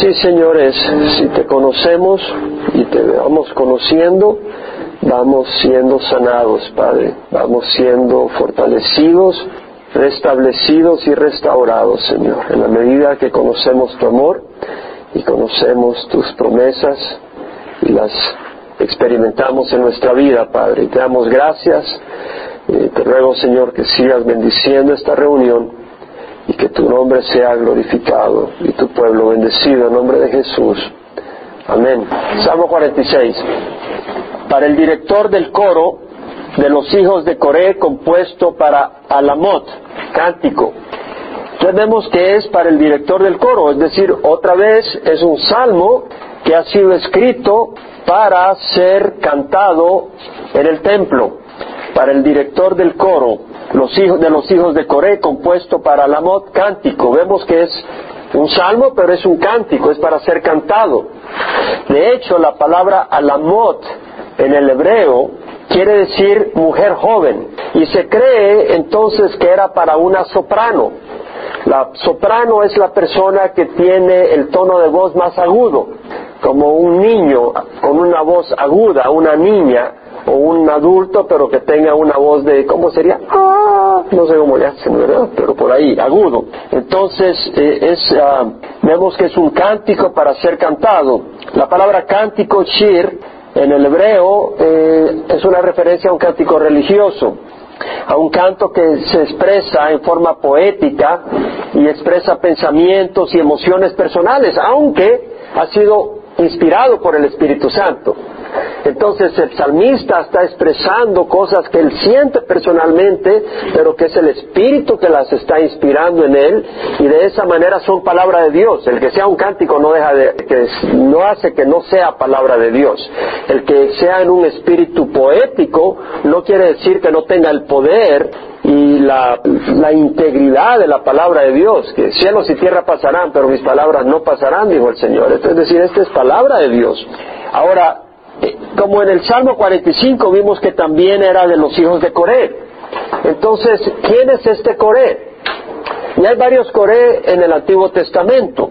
Sí, señores, si te conocemos y te vamos conociendo, vamos siendo sanados, Padre, vamos siendo fortalecidos, restablecidos y restaurados, Señor, en la medida que conocemos tu amor y conocemos tus promesas y las experimentamos en nuestra vida, Padre. Y te damos gracias. Eh, te ruego, Señor, que sigas bendiciendo esta reunión y que tu nombre sea glorificado y tu pueblo bendecido en nombre de Jesús. Amén. Salmo 46. Para el director del coro de los hijos de Coré, compuesto para Alamot, cántico. Entonces vemos que es para el director del coro, es decir, otra vez es un salmo que ha sido escrito para ser cantado en el templo, para el director del coro, los hijos de los hijos de Coré, compuesto para Alamot, cántico. Vemos que es un salmo, pero es un cántico, es para ser cantado. De hecho, la palabra Alamot en el hebreo quiere decir mujer joven, y se cree entonces que era para una soprano. La soprano es la persona que tiene el tono de voz más agudo como un niño con una voz aguda, una niña o un adulto, pero que tenga una voz de, ¿cómo sería? Ah, no sé cómo le hacen. Pero por ahí, agudo. Entonces, eh, es, ah, vemos que es un cántico para ser cantado. La palabra cántico, shir, en el hebreo, eh, es una referencia a un cántico religioso a un canto que se expresa en forma poética y expresa pensamientos y emociones personales, aunque ha sido inspirado por el Espíritu Santo. Entonces el salmista está expresando cosas que él siente personalmente, pero que es el Espíritu que las está inspirando en él, y de esa manera son palabra de Dios. El que sea un cántico no deja de, que no hace que no sea palabra de Dios. El que sea en un espíritu poético no quiere decir que no tenga el poder y la, integridad de la palabra de Dios, que cielos y tierra pasarán, pero mis palabras no pasarán, dijo el Señor. es decir, esta es palabra de Dios. Ahora, como en el Salmo 45 vimos que también era de los hijos de Coré. Entonces, ¿quién es este Coré? Y hay varios Coré en el Antiguo Testamento.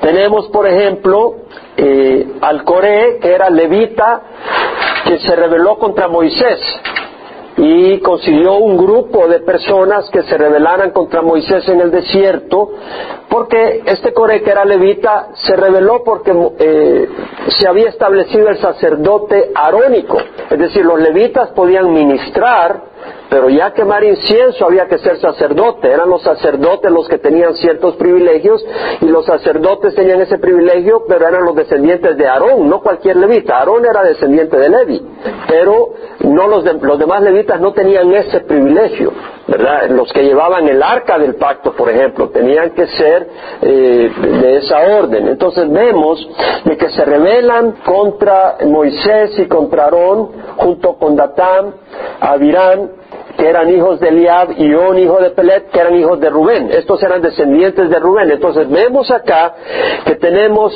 Tenemos, por ejemplo, eh, al Coré, que era levita, que se rebeló contra Moisés y consiguió un grupo de personas que se rebelaran contra Moisés en el desierto, porque este Coré que era levita se rebeló porque eh, se había establecido el sacerdote arónico, es decir, los levitas podían ministrar pero ya quemar incienso había que ser sacerdote, eran los sacerdotes los que tenían ciertos privilegios y los sacerdotes tenían ese privilegio, pero eran los descendientes de Aarón, no cualquier levita. Aarón era descendiente de Levi, pero no los, los demás levitas no tenían ese privilegio, ¿verdad? Los que llevaban el arca del pacto, por ejemplo, tenían que ser eh, de esa orden. Entonces vemos de que se rebelan contra Moisés y contra Aarón junto con Datán, Abirán que eran hijos de Eliab, y un hijo de Pelet, que eran hijos de Rubén. Estos eran descendientes de Rubén. Entonces vemos acá que tenemos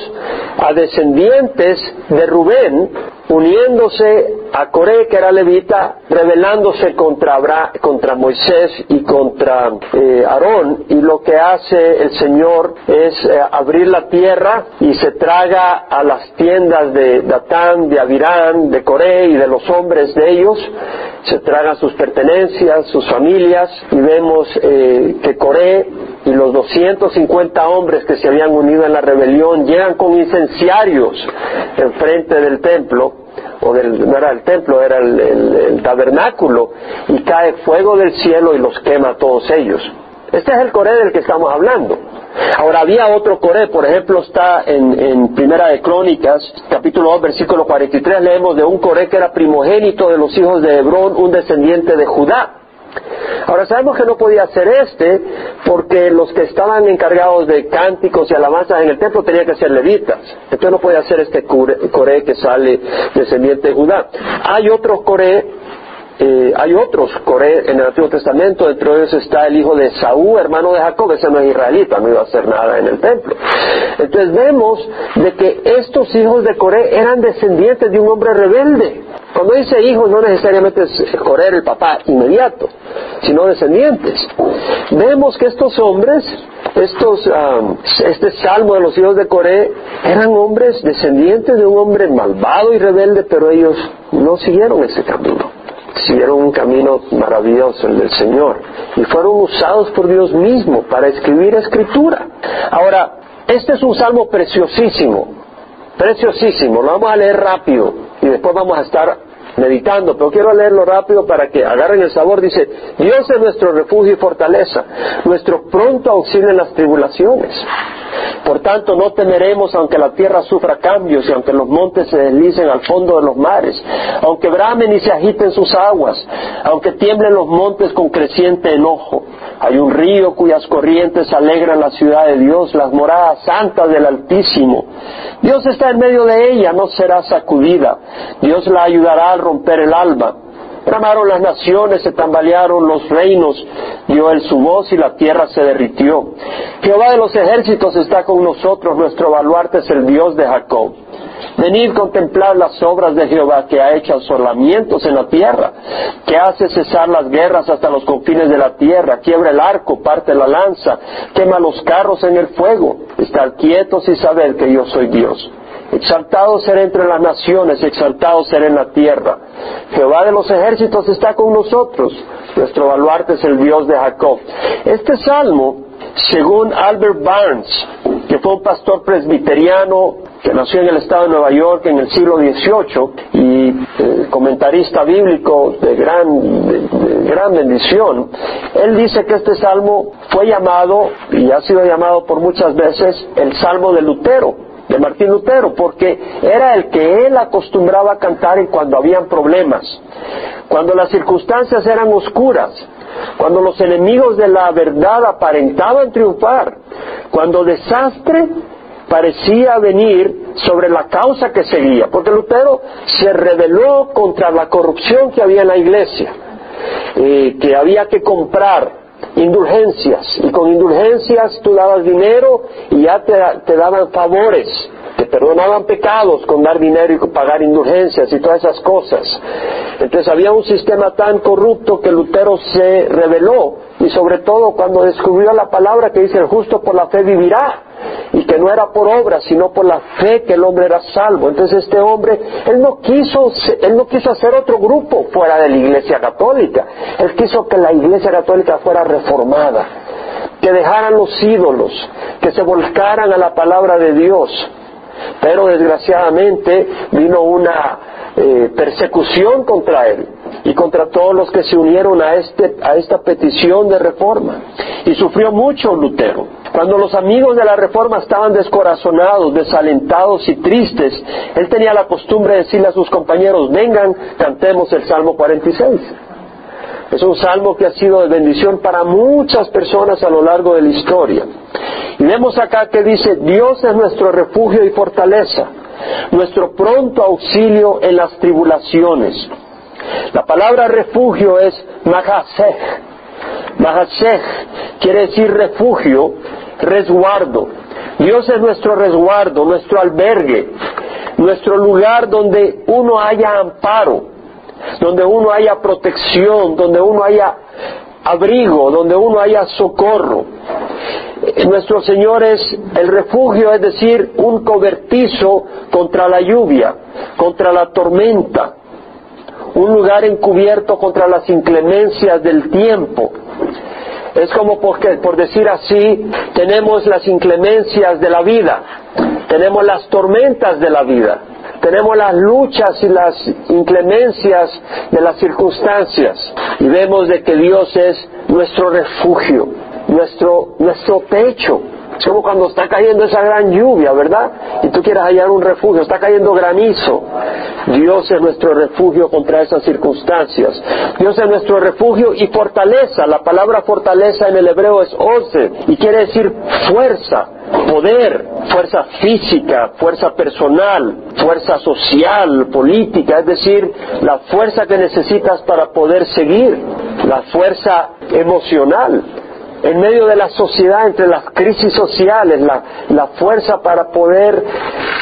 a descendientes de Rubén uniéndose a Coré, que era levita, rebelándose contra, contra Moisés y contra eh, Aarón. Y lo que hace el Señor es eh, abrir la tierra y se traga a las tiendas de Datán, de Abirán, de Coré y de los hombres de ellos. Se tragan sus pertenencias, sus familias, y vemos eh, que Coré y los 250 hombres que se habían unido en la rebelión llegan con incenciarios enfrente del templo o del, no era el templo, era el, tabernáculo, y cae fuego del cielo y los quema a todos ellos. Este es el Coré del que estamos hablando. Ahora había otro Coré, por ejemplo, está en, en, Primera de Crónicas, capítulo 2, versículo 43, leemos de un Coré que era primogénito de los hijos de Hebrón, un descendiente de Judá. Ahora sabemos que no podía ser este porque los que estaban encargados de cánticos y alabanzas en el templo tenían que ser levitas. Entonces no podía ser este Coré que sale descendiente de Judá. Hay otro Coré eh, hay otros Coré en el Antiguo Testamento, entre ellos está el hijo de Saúl, hermano de Jacob, ese no es israelita, no iba a hacer nada en el templo. Entonces vemos de que estos hijos de Coré eran descendientes de un hombre rebelde. Cuando dice hijos no necesariamente es Coré el papá inmediato, sino descendientes. Vemos que estos hombres estos, um, este salmo de los hijos de Coré eran hombres descendientes de un hombre malvado y rebelde, pero ellos no siguieron ese camino. Siguieron un camino maravilloso, el del Señor, y fueron usados por Dios mismo para escribir escritura. Ahora, este es un salmo preciosísimo, preciosísimo, lo vamos a leer rápido y después vamos a estar meditando, pero quiero leerlo rápido para que agarren el sabor. Dice, Dios es nuestro refugio y fortaleza, nuestro pronto auxilio en las tribulaciones. Por tanto, no temeremos aunque la tierra sufra cambios y aunque los montes se deslicen al fondo de los mares, aunque bramen y se agiten sus aguas, aunque tiemblen los montes con creciente enojo. Hay un río cuyas corrientes alegran la ciudad de Dios, las moradas santas del Altísimo. Dios está en medio de ella, no será sacudida. Dios la ayudará al romper el alba. Tramaron las naciones, se tambalearon los reinos, dio él su voz y la tierra se derritió. Jehová de los ejércitos está con nosotros, nuestro baluarte es el Dios de Jacob. Venid contemplar las obras de Jehová que ha hecho asolamientos en la tierra, que hace cesar las guerras hasta los confines de la tierra, quiebra el arco, parte la lanza, quema los carros en el fuego. Estar quietos y saber que yo soy Dios. Exaltado seré entre las naciones, exaltado seré en la tierra. Jehová de los ejércitos está con nosotros. Nuestro baluarte es el Dios de Jacob. Este salmo, según Albert Barnes, que fue un pastor presbiteriano que nació en el estado de Nueva York en el siglo XVIII y eh, comentarista bíblico de gran, de gran bendición, él dice que este salmo fue llamado, y ha sido llamado por muchas veces, el salmo de Lutero de Martín Lutero, porque era el que él acostumbraba a cantar y cuando habían problemas, cuando las circunstancias eran oscuras, cuando los enemigos de la verdad aparentaban triunfar, cuando desastre parecía venir sobre la causa que seguía, porque Lutero se rebeló contra la corrupción que había en la iglesia, eh, que había que comprar indulgencias. Y con indulgencias tú dabas dinero y ya te, daban favores. Te perdonaban pecados con dar dinero y pagar indulgencias y todas esas cosas. Entonces había un sistema tan corrupto que Lutero se rebeló y sobre todo cuando descubrió la palabra que dice el justo por la fe vivirá y que no era por obra, sino por la fe que el hombre era salvo. Entonces este hombre, él no quiso, él no quiso hacer otro grupo fuera de la Iglesia Católica. Él quiso que la Iglesia Católica fuera reformada, que dejaran los ídolos, que se volcaran a la palabra de Dios. Pero desgraciadamente vino una eh, persecución contra él y contra todos los que se unieron a, este, a esta petición de reforma. Y sufrió mucho Lutero. Cuando los amigos de la reforma estaban descorazonados, desalentados y tristes, él tenía la costumbre de decirle a sus compañeros, vengan, cantemos el Salmo 46. Es un salmo que ha sido de bendición para muchas personas a lo largo de la historia. Y vemos acá que dice, Dios es nuestro refugio y fortaleza nuestro pronto auxilio en las tribulaciones. La palabra refugio es mahasej. Mahasej quiere decir refugio, resguardo. Dios es nuestro resguardo, nuestro albergue, nuestro lugar donde uno haya amparo, donde uno haya protección, donde uno haya abrigo, donde uno haya socorro. Nuestro Señor es el refugio, es decir, un cobertizo contra la lluvia, contra la tormenta, un lugar encubierto contra las inclemencias del tiempo. Es como porque, por decir así, tenemos las inclemencias de la vida, tenemos las tormentas de la vida, tenemos las luchas y las inclemencias de las circunstancias y vemos de que Dios es nuestro refugio, nuestro, nuestro pecho. Es como cuando está cayendo esa gran lluvia, ¿verdad? Y tú quieres hallar un refugio, está cayendo granizo. Dios es nuestro refugio contra esas circunstancias. Dios es nuestro refugio y fortaleza. La palabra fortaleza en el hebreo es ose y quiere decir fuerza, poder, fuerza física, fuerza personal, fuerza social, política, es decir, la fuerza que necesitas para poder seguir, la fuerza emocional, en medio de la sociedad, entre las crisis sociales, la, fuerza para poder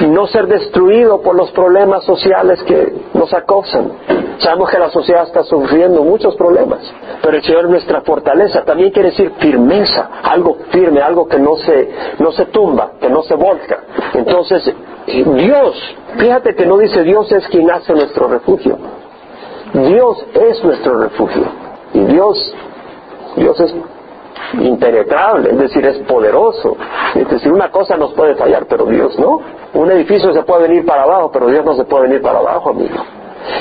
no ser destruido por los problemas sociales que nos acosan. Sabemos que la sociedad está sufriendo muchos problemas, pero el Señor es nuestra fortaleza. También quiere decir firmeza, algo firme, algo que no se, no se tumba, que no se volca. Entonces, Dios, fíjate que no dice Dios es quien hace nuestro refugio. Dios es nuestro refugio. Y Dios, Dios es impenetrable, es decir, es poderoso. Es decir, una cosa nos puede fallar, pero Dios no. Un edificio se puede venir para abajo, pero Dios no se puede venir para abajo, amigo.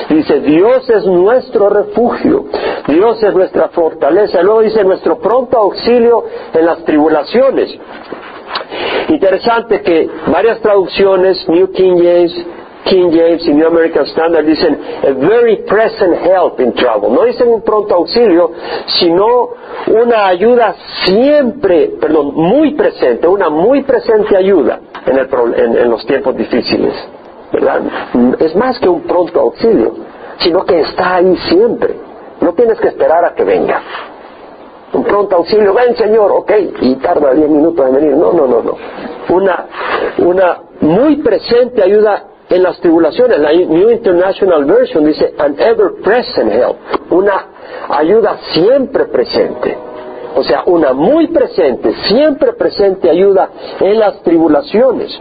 Dice, Dios es nuestro refugio, Dios es nuestra fortaleza. Luego dice, nuestro pronto auxilio en las tribulaciones. Interesante que varias traducciones, New King James, King James y New American Standard dicen a very present help in trouble. No dicen un pronto auxilio, sino una ayuda siempre, perdón, muy presente, una muy presente ayuda en, el, en los tiempos difíciles. ¿Verdad? Es más que un pronto auxilio, sino que está ahí siempre. No tienes que esperar a que venga. Un pronto auxilio, ven Señor, ok, y tarda diez minutos en venir. No, no, no, no. Una, una muy presente ayuda en las tribulaciones. La New International Version dice an ever present help, una ayuda siempre presente. O sea, una muy presente, siempre presente ayuda en las tribulaciones.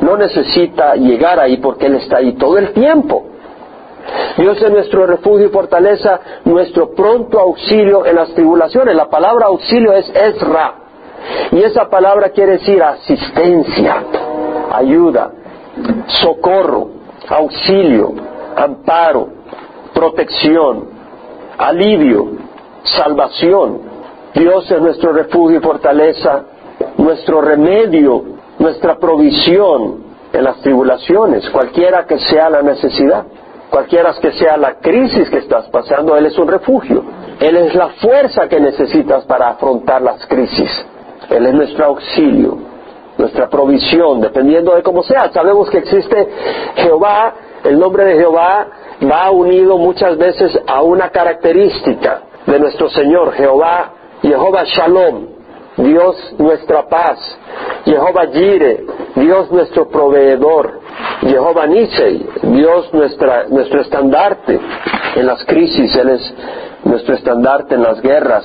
No necesita llegar ahí porque Él está ahí todo el tiempo. Dios es nuestro refugio y fortaleza, nuestro pronto auxilio en las tribulaciones. La palabra auxilio es Ezra. Y esa palabra quiere decir asistencia, ayuda, socorro, auxilio, amparo, protección, alivio, salvación. Dios es nuestro refugio y fortaleza, nuestro remedio, nuestra provisión en las tribulaciones, cualquiera que sea la necesidad, cualquiera que sea la crisis que estás pasando, Él es un refugio. Él es la fuerza que necesitas para afrontar las crisis. Él es nuestro auxilio, nuestra provisión, dependiendo de cómo sea. Sabemos que existe Jehová, el nombre de Jehová va unido muchas veces a una característica de nuestro Señor, Jehová, Jehová Shalom, Dios nuestra paz, Jehová Jire, Dios nuestro proveedor, Jehová Nisei, Dios nuestra, nuestro estandarte en las crisis, Él es nuestro estandarte en las guerras,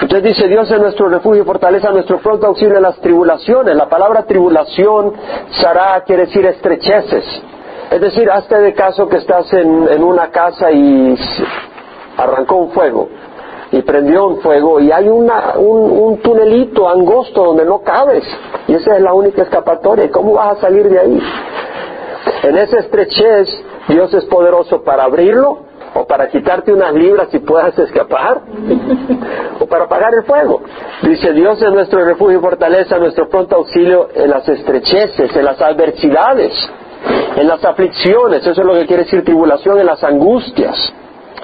entonces dice, Dios es nuestro refugio y fortaleza, nuestro pronto auxilio en las tribulaciones. La palabra tribulación, Sará, quiere decir estrecheces. Es decir, hazte de caso que estás en, una casa y arrancó un fuego y prendió un fuego y hay un, un, tunelito angosto donde no cabes y esa es la única escapatoria. ¿Cómo vas a salir de ahí? En esa estrechez Dios es poderoso para abrirlo o para quitarte unas libras y puedas escapar, o para apagar el fuego. Dice, Dios es nuestro refugio y fortaleza, nuestro pronto auxilio en las estrecheces, en las adversidades, en las aflicciones, eso es lo que quiere decir tribulación, en las angustias.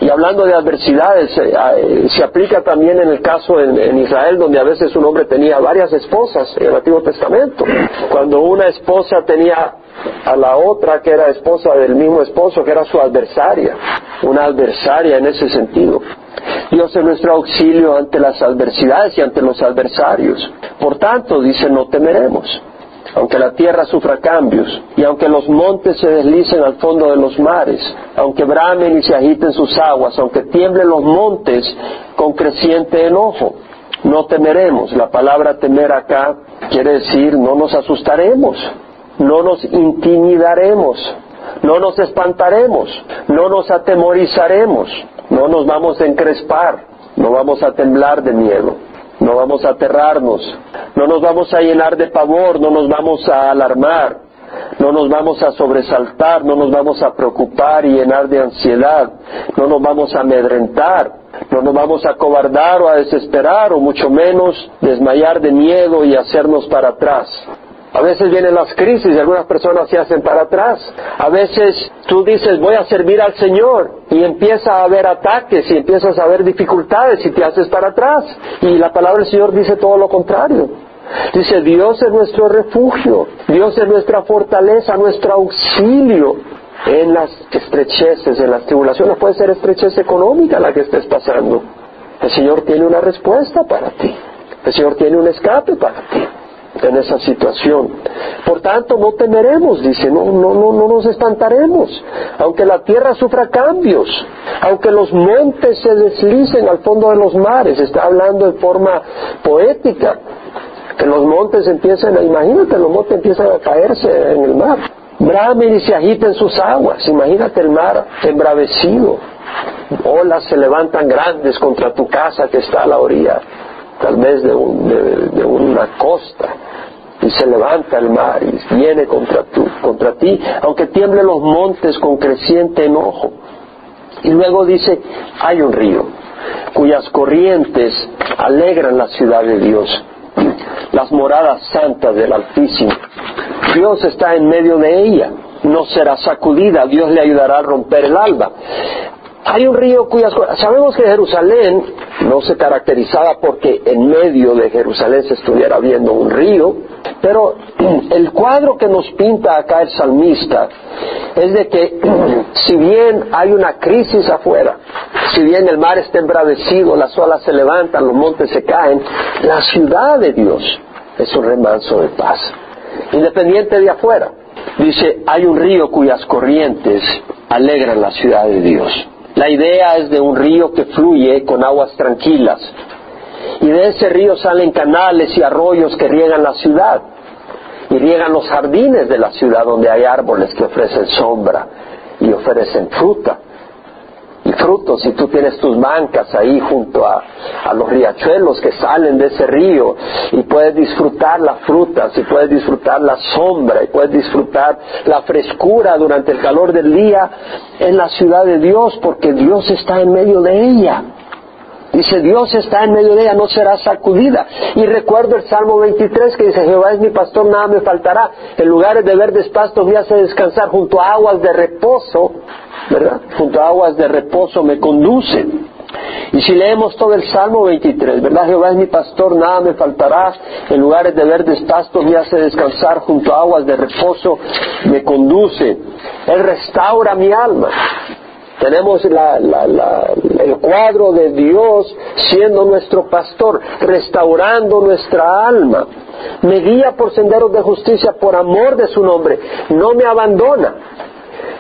Y hablando de adversidades, eh, eh, se aplica también en el caso en, Israel, donde a veces un hombre tenía varias esposas en el Antiguo Testamento. Cuando una esposa tenía a la otra que era esposa del mismo esposo, que era su adversaria, una adversaria en ese sentido. Dios es nuestro auxilio ante las adversidades y ante los adversarios. Por tanto, dice, no temeremos aunque la tierra sufra cambios, y aunque los montes se deslicen al fondo de los mares, aunque bramen y se agiten sus aguas, aunque tiemblen los montes con creciente enojo, no temeremos. La palabra temer acá quiere decir no nos asustaremos, no nos intimidaremos, no nos espantaremos, no nos atemorizaremos, no nos vamos a encrespar, no vamos a temblar de miedo no vamos a aterrarnos, no nos vamos a llenar de pavor, no nos vamos a alarmar, no nos vamos a sobresaltar, no nos vamos a preocupar y llenar de ansiedad, no nos vamos a amedrentar, no nos vamos a cobardar o a desesperar o mucho menos desmayar de miedo y hacernos para atrás. A veces vienen las crisis y algunas personas se hacen para atrás. A veces tú dices voy a servir al Señor y empieza a haber ataques y empiezas a haber dificultades y te haces para atrás. Y la palabra del Señor dice todo lo contrario. Dice Dios es nuestro refugio, Dios es nuestra fortaleza, nuestro auxilio en las estrecheces, en las tribulaciones. Puede ser estrechez económica la que estés pasando. El Señor tiene una respuesta para ti. El Señor tiene un escape para ti en esa situación. Por tanto, no temeremos, dice, no, no, no, no nos espantaremos, aunque la tierra sufra cambios, aunque los montes se deslicen al fondo de los mares, está hablando de forma poética, que los montes empiecen a, imagínate, los montes empiezan a caerse en el mar, bramen y se agiten sus aguas, imagínate el mar embravecido, olas se levantan grandes contra tu casa que está a la orilla, tal vez de, una costa, y se levanta el mar y viene contra, contra ti, aunque tiemblen los montes con creciente enojo. Y luego dice, hay un río cuyas corrientes alegran la ciudad de Dios, las moradas santas del Altísimo. Dios está en medio de ella, no será sacudida, Dios le ayudará a romper el alba. Hay un río cuyas... Sabemos que Jerusalén no se caracterizaba porque en medio de Jerusalén se estuviera viendo un río, pero el cuadro que nos pinta acá el salmista es de que si bien hay una crisis afuera, si bien el mar está embravecido, las olas se levantan, los montes se caen, la ciudad de Dios es un remanso de paz, independiente de afuera. Dice, hay un río cuyas corrientes alegran la ciudad de Dios. La idea es de un río que fluye con aguas tranquilas. Y de ese río salen canales y arroyos que riegan la ciudad. Y riegan los jardines de la ciudad donde hay árboles que ofrecen sombra y ofrecen fruta frutos y tú tienes tus bancas ahí junto a, los riachuelos que salen de ese río y puedes disfrutar las frutas y puedes disfrutar la sombra y puedes disfrutar la frescura durante el calor del día en la ciudad de Dios porque Dios está en medio de ella. Dice, Dios está en medio de ella, no será sacudida. Y recuerdo el Salmo 23 que dice, Jehová es mi pastor, nada me faltará. En lugares de verdes pastos me hace descansar junto a aguas de reposo, ¿verdad? Junto a aguas de reposo me conduce. Y si leemos todo el Salmo 23, ¿verdad? Jehová es mi pastor, nada me faltará. En lugares de verdes pastos me hace descansar, junto a aguas de reposo me conduce. Él restaura mi alma. Tenemos el cuadro de Dios siendo nuestro pastor, restaurando nuestra alma. Me guía por senderos de justicia por amor de su nombre. No me abandona.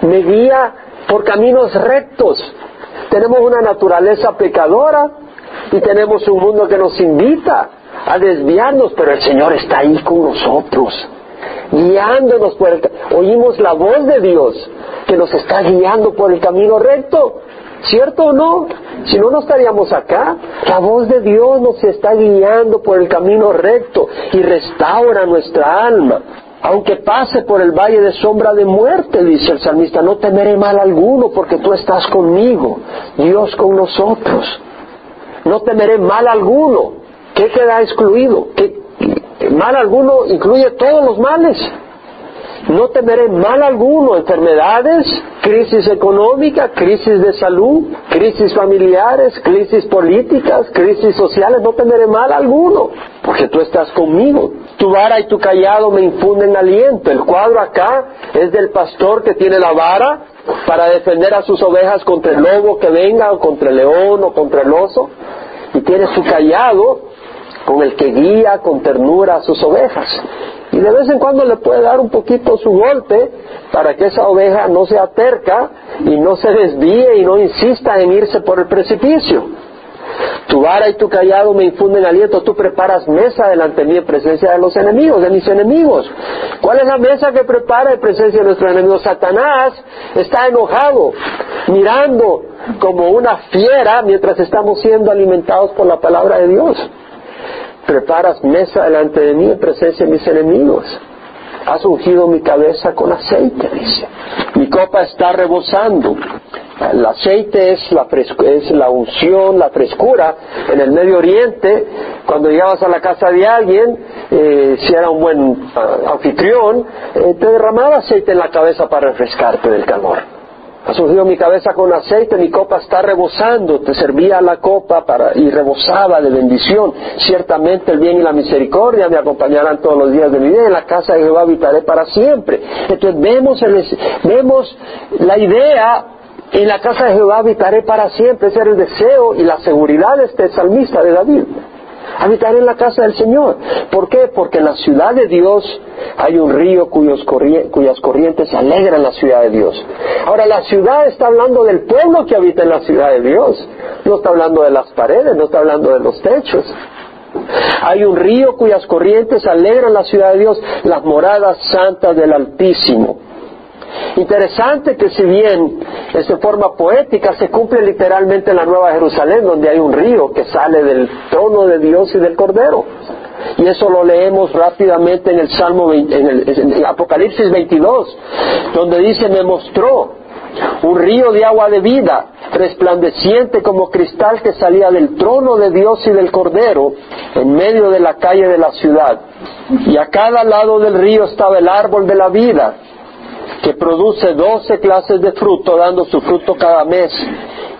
Me guía por caminos rectos. Tenemos una naturaleza pecadora y tenemos un mundo que nos invita a desviarnos, pero el Señor está ahí con nosotros guiándonos por el oímos la voz de Dios que nos está guiando por el camino recto. ¿Cierto o no? Si no, no estaríamos acá. La voz de Dios nos está guiando por el camino recto y restaura nuestra alma. Aunque pase por el valle de sombra de muerte, dice el salmista, no temeré mal alguno porque tú estás conmigo, Dios con nosotros. No temeré mal alguno. ¿Qué queda excluido? ¿Qué, mal alguno incluye todos los males. No temeré mal alguno, enfermedades, crisis económica, crisis de salud, crisis familiares, crisis políticas, crisis sociales, no temeré mal alguno, porque tú estás conmigo. Tu vara y tu callado me infunden aliento. El cuadro acá es del pastor que tiene la vara para defender a sus ovejas contra el lobo que venga, o contra el león, o contra el oso, y tiene su callado con el que guía con ternura a sus ovejas. Y de vez en cuando le puede dar un poquito su golpe para que esa oveja no se aterca y no se desvíe y no insista en irse por el precipicio. Tu vara y tu callado me infunden aliento, tú preparas mesa delante de mí en presencia de los enemigos, de mis enemigos. ¿Cuál es la mesa que prepara en presencia de nuestros enemigos? Satanás está enojado, mirando como una fiera mientras estamos siendo alimentados por la palabra de Dios preparas mesa delante de mí en presencia de mis enemigos. Has ungido mi cabeza con aceite, dice. Mi copa está rebosando. El aceite es la, es la unción, la frescura. En el Medio Oriente, cuando llegabas a la casa de alguien, eh, si era un buen ah, anfitrión, eh, te derramaba aceite en la cabeza para refrescarte del calor. Ha surgido mi cabeza con aceite, mi copa está rebosando, te servía la copa para, y rebosaba de bendición. Ciertamente el bien y la misericordia me acompañarán todos los días de mi vida, en la casa de Jehová habitaré para siempre. Entonces vemos, vemos la idea, en la casa de Jehová habitaré para siempre, ese era el deseo y la seguridad de este salmista de David. Habitar en la casa del Señor. ¿Por qué? Porque en la ciudad de Dios hay un río cuyas corrientes alegran la ciudad de Dios. Ahora, la ciudad está hablando del pueblo que habita en la ciudad de Dios. No está hablando de las paredes, no está hablando de los techos. Hay un río cuyas corrientes alegran la ciudad de Dios, las moradas santas del Altísimo. Interesante que si bien es de forma poética, se cumple literalmente en la Nueva Jerusalén, donde hay un río que sale del trono de Dios y del Cordero. Y eso lo leemos rápidamente en el Salmo, en el, Apocalipsis 22, donde dice, me mostró un río de agua de vida, resplandeciente como cristal que salía del trono de Dios y del Cordero, en medio de la calle de la ciudad. Y a cada lado del río estaba el árbol de la vida, que produce doce clases de fruto, dando su fruto cada mes,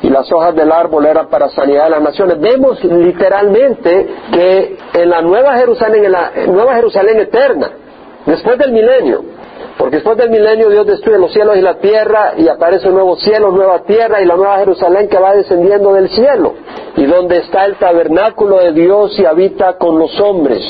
y las hojas del árbol eran para sanidad de las naciones. Vemos literalmente que en la Nueva Jerusalén, en la Nueva Jerusalén eterna, después del milenio, porque después del milenio Dios destruye los cielos y la tierra y aparece un nuevo cielo, nueva tierra y la nueva Jerusalén que va descendiendo del cielo y donde está el tabernáculo de Dios y habita con los hombres.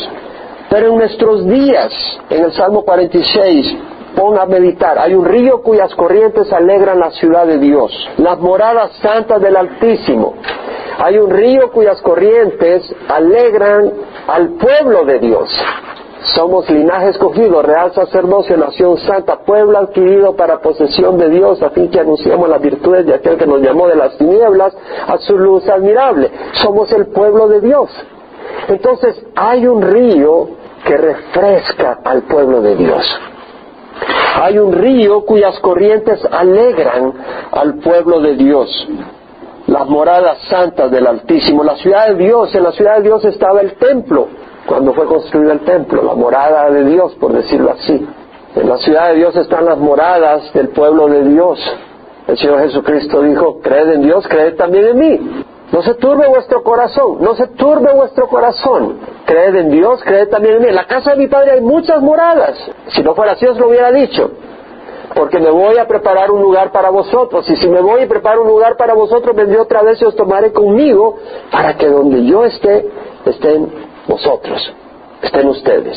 Pero en nuestros días, en el Salmo 46, ponga a meditar. Hay un río cuyas corrientes alegran la ciudad de Dios, las moradas santas del Altísimo. Hay un río cuyas corrientes alegran al pueblo de Dios. Somos linaje escogido, real sacerdocio, nación santa, pueblo adquirido para posesión de Dios, a fin que anunciemos las virtudes de aquel que nos llamó de las tinieblas a su luz admirable. Somos el pueblo de Dios. Entonces hay un río que refresca al pueblo de Dios. Hay un río cuyas corrientes alegran al pueblo de Dios. Las moradas santas del Altísimo, la ciudad de Dios, en la ciudad de Dios estaba el templo, cuando fue construido el templo, la morada de Dios, por decirlo así. En la ciudad de Dios están las moradas del pueblo de Dios. El Señor Jesucristo dijo, creed en Dios, creed también en mí. No se turbe vuestro corazón, no se turbe vuestro corazón. Creed en Dios, creed también en mí. En la casa de mi Padre hay muchas moradas. Si no fuera así os lo hubiera dicho. Porque me voy a preparar un lugar para vosotros. Y si me voy a preparar un lugar para vosotros, vendré otra vez y os tomaré conmigo para que donde yo esté, estén vosotros, estén ustedes.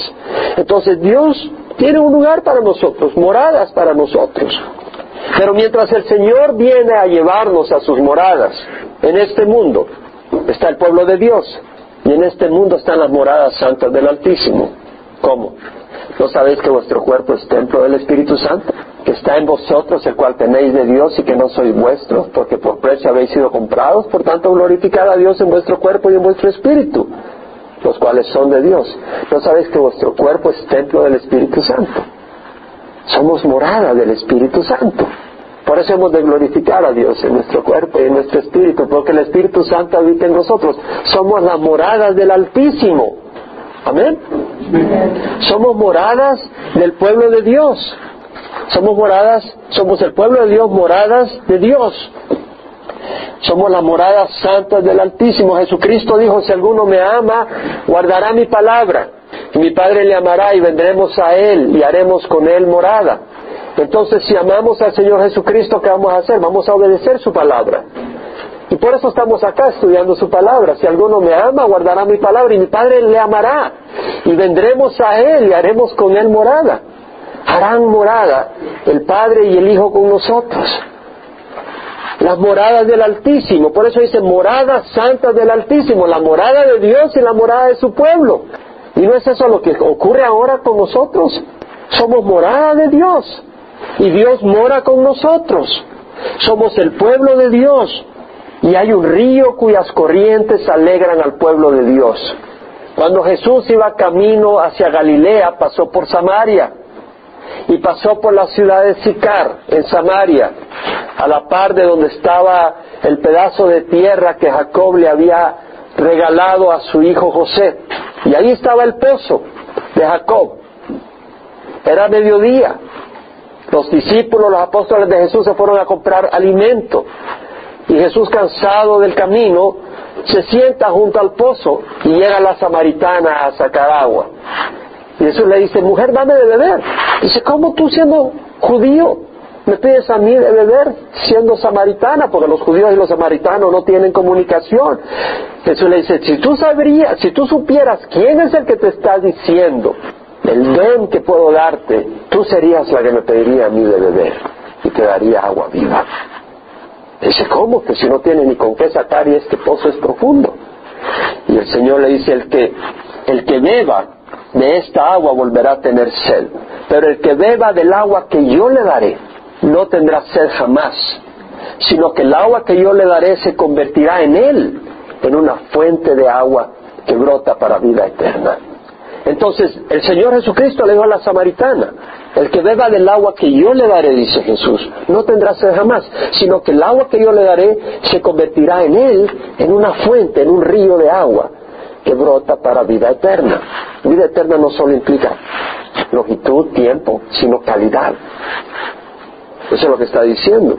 Entonces Dios tiene un lugar para nosotros, moradas para nosotros. Pero mientras el Señor viene a llevarnos a sus moradas en este mundo, está el pueblo de Dios. Y en este mundo están las moradas santas del Altísimo. ¿Cómo? ¿No sabéis que vuestro cuerpo es templo del Espíritu Santo? Que está en vosotros, el cual tenéis de Dios y que no sois vuestros, porque por precio habéis sido comprados. Por tanto, glorificad a Dios en vuestro cuerpo y en vuestro espíritu, los cuales son de Dios. ¿No sabéis que vuestro cuerpo es templo del Espíritu Santo? Somos morada del Espíritu Santo. Por eso hemos de glorificar a Dios en nuestro cuerpo y en nuestro espíritu, porque el Espíritu Santo habita en nosotros. Somos las moradas del Altísimo. Amén. Somos moradas del pueblo de Dios. Somos moradas, somos el pueblo de Dios, moradas de Dios. Somos las moradas santas del Altísimo. Jesucristo dijo, si alguno me ama, guardará mi palabra. Mi Padre le amará y vendremos a Él y haremos con Él morada. Entonces, si amamos al Señor Jesucristo, ¿qué vamos a hacer? Vamos a obedecer su palabra. Y por eso estamos acá estudiando su palabra. Si alguno me ama, guardará mi palabra y mi Padre le amará. Y vendremos a Él y haremos con Él morada. Harán morada el Padre y el Hijo con nosotros. Las moradas del Altísimo. Por eso dice moradas santas del Altísimo. La morada de Dios y la morada de su pueblo. Y no es eso lo que ocurre ahora con nosotros. Somos morada de Dios y Dios mora con nosotros. Somos el pueblo de Dios y hay un río cuyas corrientes alegran al pueblo de Dios. Cuando Jesús iba camino hacia Galilea, pasó por Samaria y pasó por la ciudad de Sicar, en Samaria, a la par de donde estaba el pedazo de tierra que Jacob le había regalado a su hijo José. Y ahí estaba el pozo de Jacob. Era mediodía. Los discípulos, los apóstoles de Jesús se fueron a comprar alimento. Y Jesús, cansado del camino, se sienta junto al pozo y llega la samaritana a sacar agua. Y Jesús le dice, mujer, dame de beber. Dice, ¿cómo tú siendo judío me pides a mí de beber siendo samaritana, porque los judíos y los samaritanos no tienen comunicación. Jesús le dice, si tú sabrías, si tú supieras quién es el que te está diciendo el don que puedo darte, tú serías la que me pediría a mí de beber y te daría agua viva. Dice, ¿cómo? Que si no tiene ni con qué sacar y este pozo es profundo. Y el Señor le dice, el que, el que beba de esta agua volverá a tener sed, pero el que beba del agua que yo le daré, no tendrá sed jamás, sino que el agua que yo le daré se convertirá en él en una fuente de agua que brota para vida eterna. Entonces, el Señor Jesucristo le dijo a la samaritana, el que beba del agua que yo le daré, dice Jesús, no tendrá sed jamás, sino que el agua que yo le daré se convertirá en él en una fuente, en un río de agua que brota para vida eterna. Vida eterna no solo implica longitud, tiempo, sino calidad. Eso es lo que está diciendo.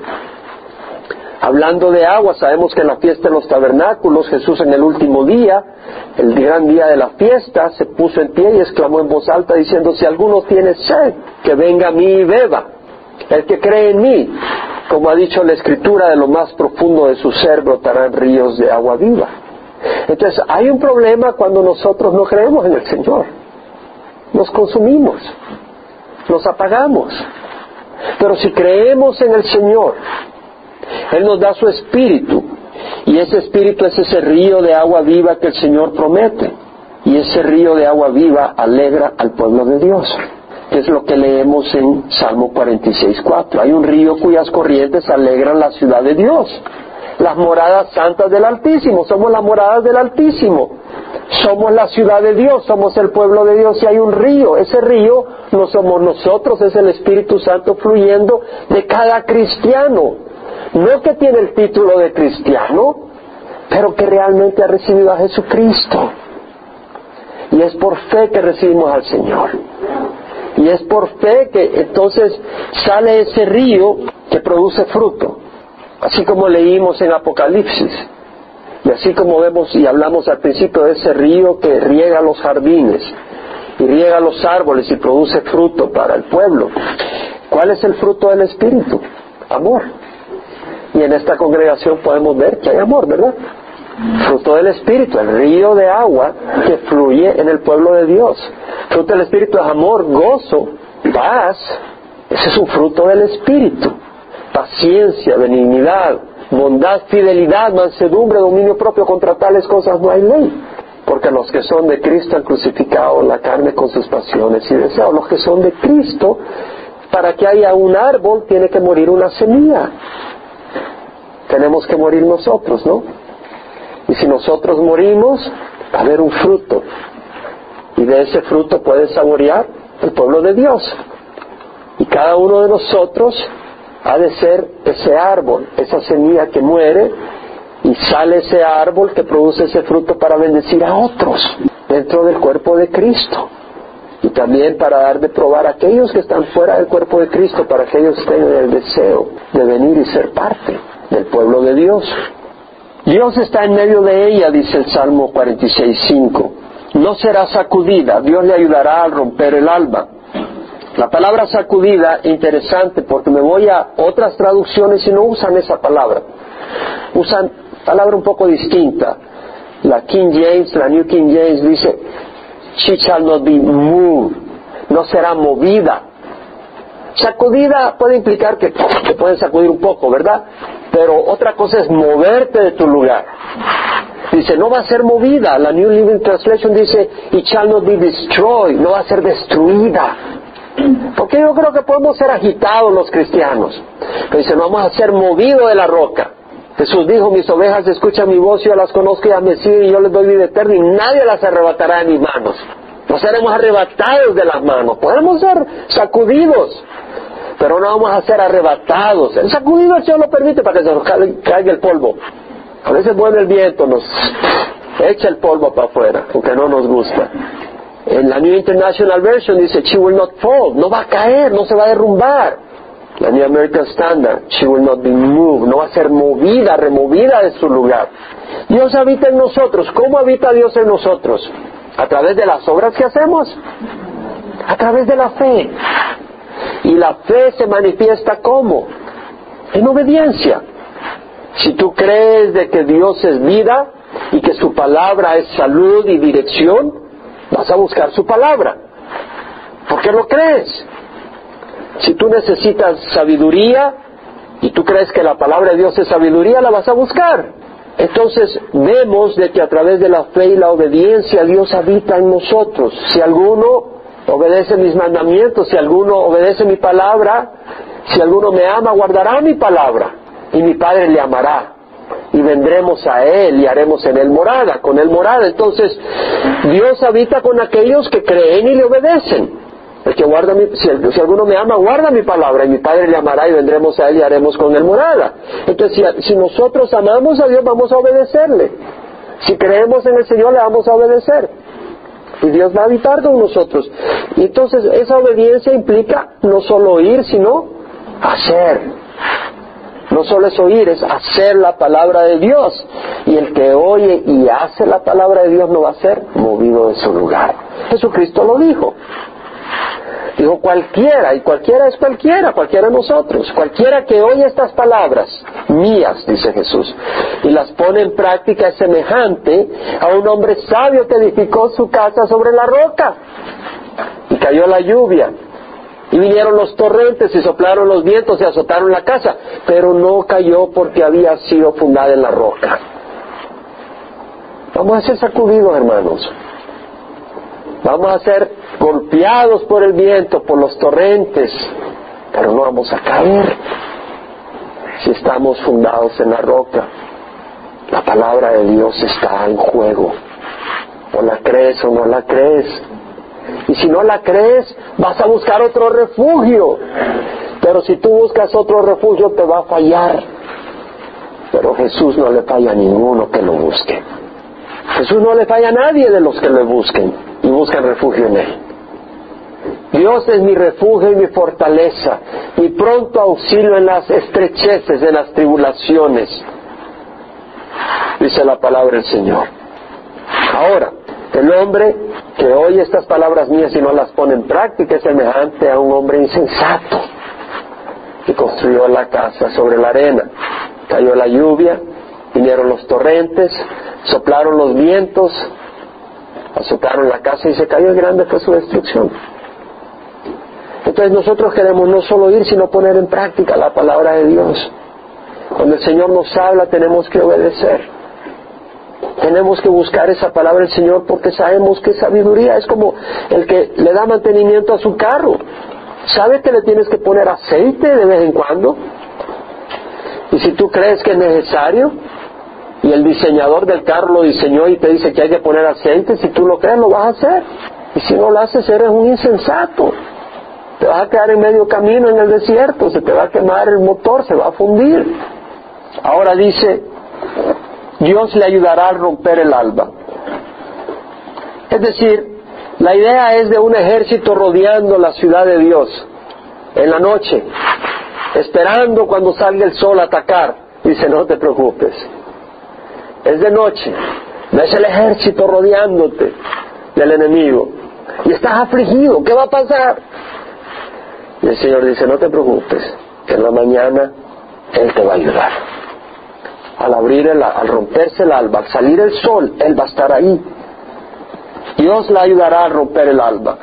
Hablando de agua, sabemos que en la fiesta de los tabernáculos, Jesús en el último día, el gran día de la fiesta, se puso en pie y exclamó en voz alta diciendo, si alguno tiene sed, que venga a mí y beba. El que cree en mí, como ha dicho la Escritura, de lo más profundo de su ser brotarán ríos de agua viva. Entonces, hay un problema cuando nosotros no creemos en el Señor. Nos consumimos, nos apagamos. Pero si creemos en el Señor, Él nos da su espíritu y ese espíritu es ese río de agua viva que el Señor promete. Y ese río de agua viva alegra al pueblo de Dios. Que es lo que leemos en Salmo 46.4. Hay un río cuyas corrientes alegran la ciudad de Dios. Las moradas santas del Altísimo. Somos las moradas del Altísimo. Somos la ciudad de Dios, somos el pueblo de Dios y hay un río. Ese río no somos nosotros, es el Espíritu Santo fluyendo de cada cristiano. No que tiene el título de cristiano, pero que realmente ha recibido a Jesucristo. Y es por fe que recibimos al Señor. Y es por fe que entonces sale ese río que produce fruto. Así como leímos en Apocalipsis. Y así como vemos y hablamos al principio de ese río que riega los jardines y riega los árboles y produce fruto para el pueblo. ¿Cuál es el fruto del Espíritu? Amor. Y en esta congregación podemos ver que hay amor, ¿verdad? Fruto del Espíritu, el río de agua que fluye en el pueblo de Dios. Fruto del Espíritu es amor, gozo, paz. Ese es un fruto del Espíritu. Paciencia, benignidad, bondad, fidelidad, mansedumbre, dominio propio. Contra tales cosas no hay ley. Porque los que son de Cristo han crucificado la carne con sus pasiones y deseos. Los que son de Cristo, para que haya un árbol, tiene que morir una semilla tenemos que morir nosotros, ¿no? Y si nosotros morimos, va a haber un fruto. Y de ese fruto puede saborear el pueblo de Dios. Y cada uno de nosotros ha de ser ese árbol, esa semilla que muere y sale ese árbol que produce ese fruto para bendecir a otros dentro del cuerpo de Cristo. Y también para dar de probar a aquellos que están fuera del cuerpo de Cristo, para que ellos tengan el deseo de venir y ser parte del pueblo de Dios. Dios está en medio de ella, dice el Salmo 46.5. No será sacudida, Dios le ayudará al romper el alba. La palabra sacudida, interesante, porque me voy a otras traducciones y no usan esa palabra. Usan palabra un poco distinta. La King James, la New King James dice, she shall not be moved, no será movida. Sacudida puede implicar que te pueden sacudir un poco, ¿verdad? Pero otra cosa es moverte de tu lugar. Dice, no va a ser movida. La New Living Translation dice, it shall not be destroyed. No va a ser destruida. Porque yo creo que podemos ser agitados los cristianos. Pero dice, no vamos a ser movidos de la roca. Jesús dijo, mis ovejas escuchan mi voz, yo las conozco y ya me siguen y yo les doy vida eterna y nadie las arrebatará de mis manos. No seremos arrebatados de las manos. Podemos ser sacudidos pero no vamos a ser arrebatados. El sacudido el Señor lo permite para que se nos caiga el polvo. A veces vuelve el viento, nos echa el polvo para afuera, porque no nos gusta. En la New International Version dice, she will not fall, no va a caer, no se va a derrumbar. La New American Standard, she will not be moved, no va a ser movida, removida de su lugar. Dios habita en nosotros. ¿Cómo habita Dios en nosotros? ¿A través de las obras que hacemos? A través de la fe. Y la fe se manifiesta como? En obediencia. Si tú crees de que Dios es vida y que su palabra es salud y dirección, vas a buscar su palabra. ¿Por qué lo crees? Si tú necesitas sabiduría y tú crees que la palabra de Dios es sabiduría, la vas a buscar. Entonces vemos de que a través de la fe y la obediencia Dios habita en nosotros. Si alguno obedece mis mandamientos, si alguno obedece mi palabra, si alguno me ama, guardará mi palabra y mi Padre le amará. Vendremos a Él y haremos en Él morada, con Él morada. Entonces, Dios habita con aquellos que creen y le obedecen. El que guarda mi, si, alguno me ama, guarda mi palabra y mi Padre le amará y vendremos a Él y haremos con Él morada. Entonces, si, si nosotros amamos a Dios, vamos a obedecerle. Si creemos en el Señor, le vamos a obedecer. Y Dios va a habitar con nosotros. Y entonces esa obediencia implica no solo oír, sino hacer. No solo es oír, es hacer la palabra de Dios. Y el que oye y hace la palabra de Dios no va a ser movido de su lugar. Jesucristo lo dijo. Dijo cualquiera, y cualquiera es cualquiera, cualquiera de nosotros, cualquiera que oye estas palabras mías, dice Jesús, y las pone en práctica es semejante a un hombre sabio que edificó su casa sobre la roca, y cayó la lluvia, y vinieron los torrentes y soplaron los vientos y azotaron la casa, pero no cayó porque había sido fundada en la roca. Vamos a ser sacudidos, hermanos. Vamos a ser golpeados por el viento, por los torrentes, pero no vamos a caer si estamos fundados en la roca. La palabra de Dios está en juego. O la crees o no la crees. Y si no la crees, vas a buscar otro refugio. Pero si tú buscas otro refugio, te va a fallar. Pero Jesús no le falla a ninguno que lo busque. Jesús no le falla a nadie de los que le busquen y buscan refugio en Él. Dios es mi refugio y mi fortaleza, mi pronto auxilio en las estrecheces, en las tribulaciones, dice la palabra del Señor. Ahora, el hombre que oye estas palabras mías y no las pone en práctica es semejante a un hombre insensato que construyó la casa sobre la arena. Cayó la lluvia, vinieron los torrentes, soplaron los vientos, azotaron la casa y se cayó y grande fue su destrucción. Entonces nosotros queremos no solo ir, sino poner en práctica la palabra de Dios. Cuando el Señor nos habla tenemos que obedecer. Tenemos que buscar esa palabra del Señor porque sabemos que sabiduría es como el que le da mantenimiento a su carro. ¿Sabe que le tienes que poner aceite de vez en cuando? Y si tú crees que es necesario, y el diseñador del carro lo diseñó y te dice que hay que poner aceite, si tú lo crees lo vas a hacer. Y si no lo haces eres un insensato. Te vas a quedar en medio camino en el desierto, se te va a quemar el motor, se va a fundir. Ahora dice, Dios le ayudará a romper el alba. Es decir, la idea es de un ejército rodeando la ciudad de Dios en la noche, esperando cuando salga el sol a atacar. Dice, no te preocupes, es de noche, ves el ejército rodeándote del enemigo y estás afligido, ¿qué va a pasar? Y el Señor dice, no te preocupes, que en la mañana Él te va a ayudar. Al abrir el, al romperse el alba, al salir el sol, Él va a estar ahí. Dios la ayudará a romper el alba.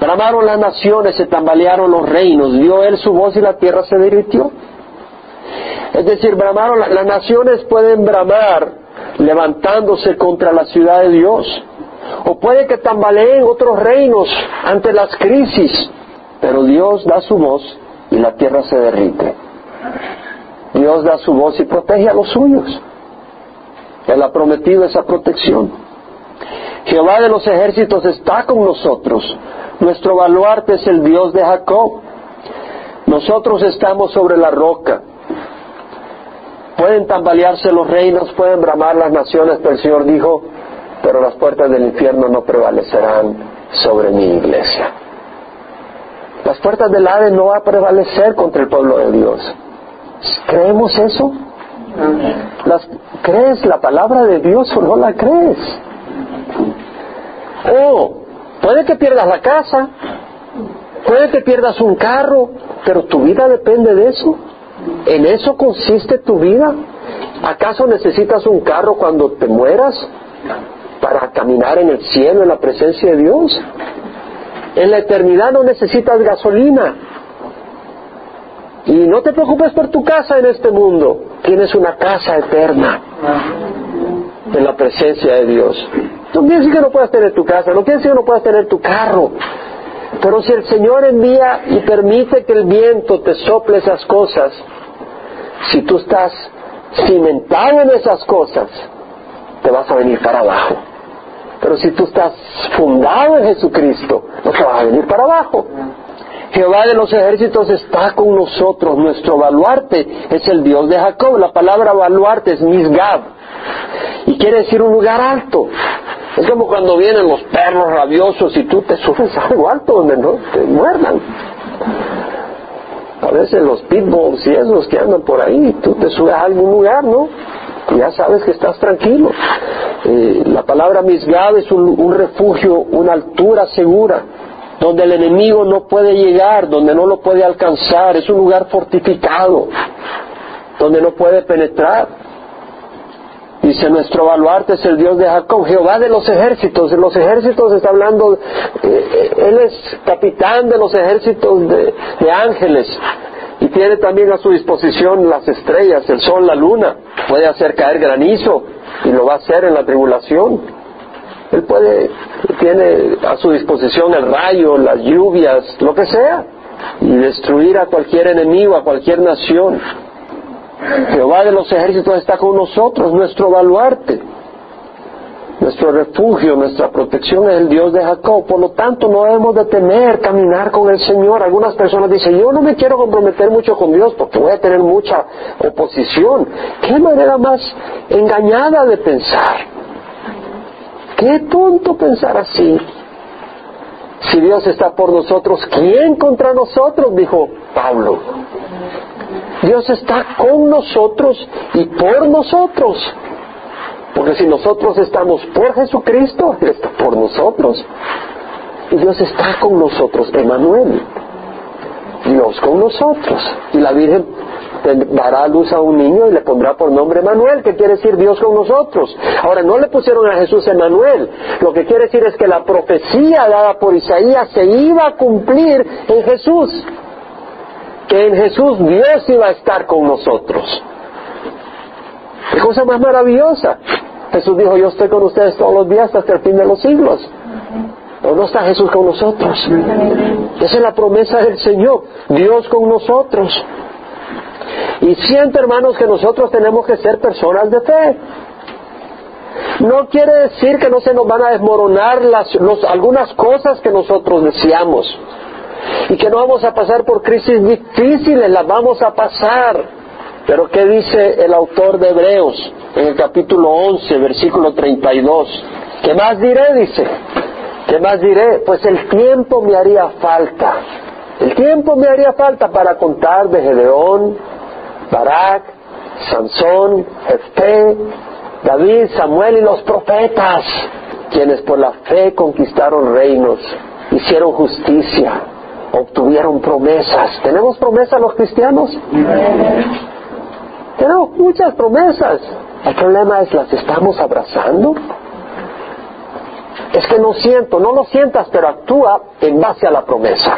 Bramaron las naciones, se tambalearon los reinos, dio Él su voz y la tierra se derritió. Es decir, bramaron, las naciones pueden bramar levantándose contra la ciudad de Dios. O puede que tambaleen otros reinos ante las crisis, pero Dios da su voz y la tierra se derrite. Dios da su voz y protege a los suyos. Él ha prometido esa protección. Jehová de los ejércitos está con nosotros. Nuestro baluarte es el Dios de Jacob. Nosotros estamos sobre la roca. Pueden tambalearse los reinos, pueden bramar las naciones, pero el Señor dijo, pero las puertas del infierno no prevalecerán sobre mi iglesia. Las puertas del Hades no va a prevalecer contra el pueblo de Dios. ¿Creemos eso? ¿Crees la palabra de Dios o no la crees? O puede que pierdas la casa, Puede que pierdas un carro, pero tu vida depende de eso. ¿En eso consiste tu vida? ¿Acaso necesitas un carro cuando te mueras para caminar en el cielo en la presencia de Dios? En la eternidad no necesitas gasolina. Y no te preocupes por tu casa en este mundo. Tienes una casa eterna en la presencia de Dios. No decir que no puedas tener tu casa, no decir que no puedas tener tu carro. Pero si el Señor envía y permite que el viento te sople esas cosas, si tú estás cimentado en esas cosas, te vas a venir para abajo. Pero si tú estás fundado en Jesucristo, no te vas a venir para abajo. Jehová de los ejércitos está con nosotros. Nuestro baluarte es el Dios de Jacob. La palabra baluarte es Misgab. Y quiere decir un lugar alto. Es como cuando vienen los perros rabiosos y tú te subes a algo alto donde no te muerdan. A veces los pitbulls y esos que andan por ahí, tú te subes a algún lugar, ¿no? Ya sabes que estás tranquilo. Eh, la palabra Misgab es un refugio, una altura segura donde el enemigo no puede llegar, donde no lo puede alcanzar, es un lugar fortificado, donde no puede penetrar. Dice, nuestro baluarte es el Dios de Jacob, Jehová de los ejércitos. De los ejércitos está hablando, eh, Él es capitán de los ejércitos de, de ángeles y tiene también a su disposición las estrellas, el sol, la luna. Puede hacer caer granizo y lo va a hacer en la tribulación. Él puede, tiene a su disposición el rayo, las lluvias, lo que sea, y destruir a cualquier enemigo, a cualquier nación. Jehová de los ejércitos está con nosotros, nuestro baluarte, nuestro refugio, nuestra protección es el Dios de Jacob. Por lo tanto, no debemos de temer caminar con el Señor. Algunas personas dicen, yo no me quiero comprometer mucho con Dios porque voy a tener mucha oposición. ¿Qué manera más engañada de pensar? Qué tonto pensar así. Si Dios está por nosotros, ¿quién contra nosotros? dijo Pablo. Dios está con nosotros y por nosotros. Porque si nosotros estamos por Jesucristo, Él está por nosotros. Y Dios está con nosotros, Emanuel. Dios con nosotros. Y la Virgen dará a luz a un niño y le pondrá por nombre Manuel, que quiere decir Dios con nosotros. Ahora, no le pusieron a Jesús Emanuel, lo que quiere decir es que la profecía dada por Isaías se iba a cumplir en Jesús, que en Jesús Dios iba a estar con nosotros. Qué cosa más maravillosa. Jesús dijo, yo estoy con ustedes todos los días hasta el fin de los siglos. ¿O no está Jesús con nosotros? Esa es la promesa del Señor, Dios con nosotros. Y siento, hermanos, que nosotros tenemos que ser personas de fe. No quiere decir que no se nos van a desmoronar las, algunas cosas que nosotros deseamos y que no vamos a pasar por crisis difíciles, las vamos a pasar. Pero ¿qué dice el autor de Hebreos en el capítulo 11, versículo 32? ¿Qué más diré? Dice. ¿Qué más diré? Pues el tiempo me haría falta. El tiempo me haría falta para contar de Gedeón, Barak, Sansón, Jefté, David, Samuel y los profetas, quienes por la fe conquistaron reinos, hicieron justicia, obtuvieron promesas. ¿Tenemos promesas los cristianos? Tenemos muchas promesas. El problema es, ¿las estamos abrazando? Es que no siento, no lo sientas, pero actúa en base a la promesa.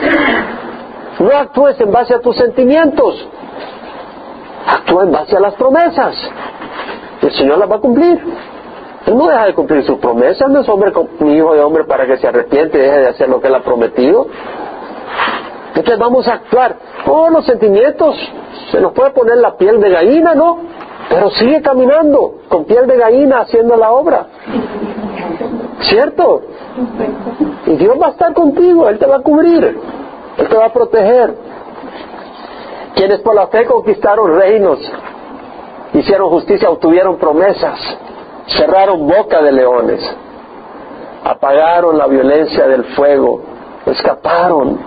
No actúes en base a tus sentimientos actúa en base a las promesas. El Señor las va a cumplir. Él no deja de cumplir sus promesas, no es hombre mi hijo de hombre para que se arrepiente y deje de hacer lo que él ha prometido. Entonces vamos a actuar. Oh, los sentimientos, se nos puede poner la piel de gallina, ¿no? Pero sigue caminando con piel de gallina haciendo la obra. ¿Cierto? Y Dios va a estar contigo, Él te va a cubrir, Él te va a proteger quienes por la fe conquistaron reinos, hicieron justicia, obtuvieron promesas, cerraron boca de leones, apagaron la violencia del fuego, escaparon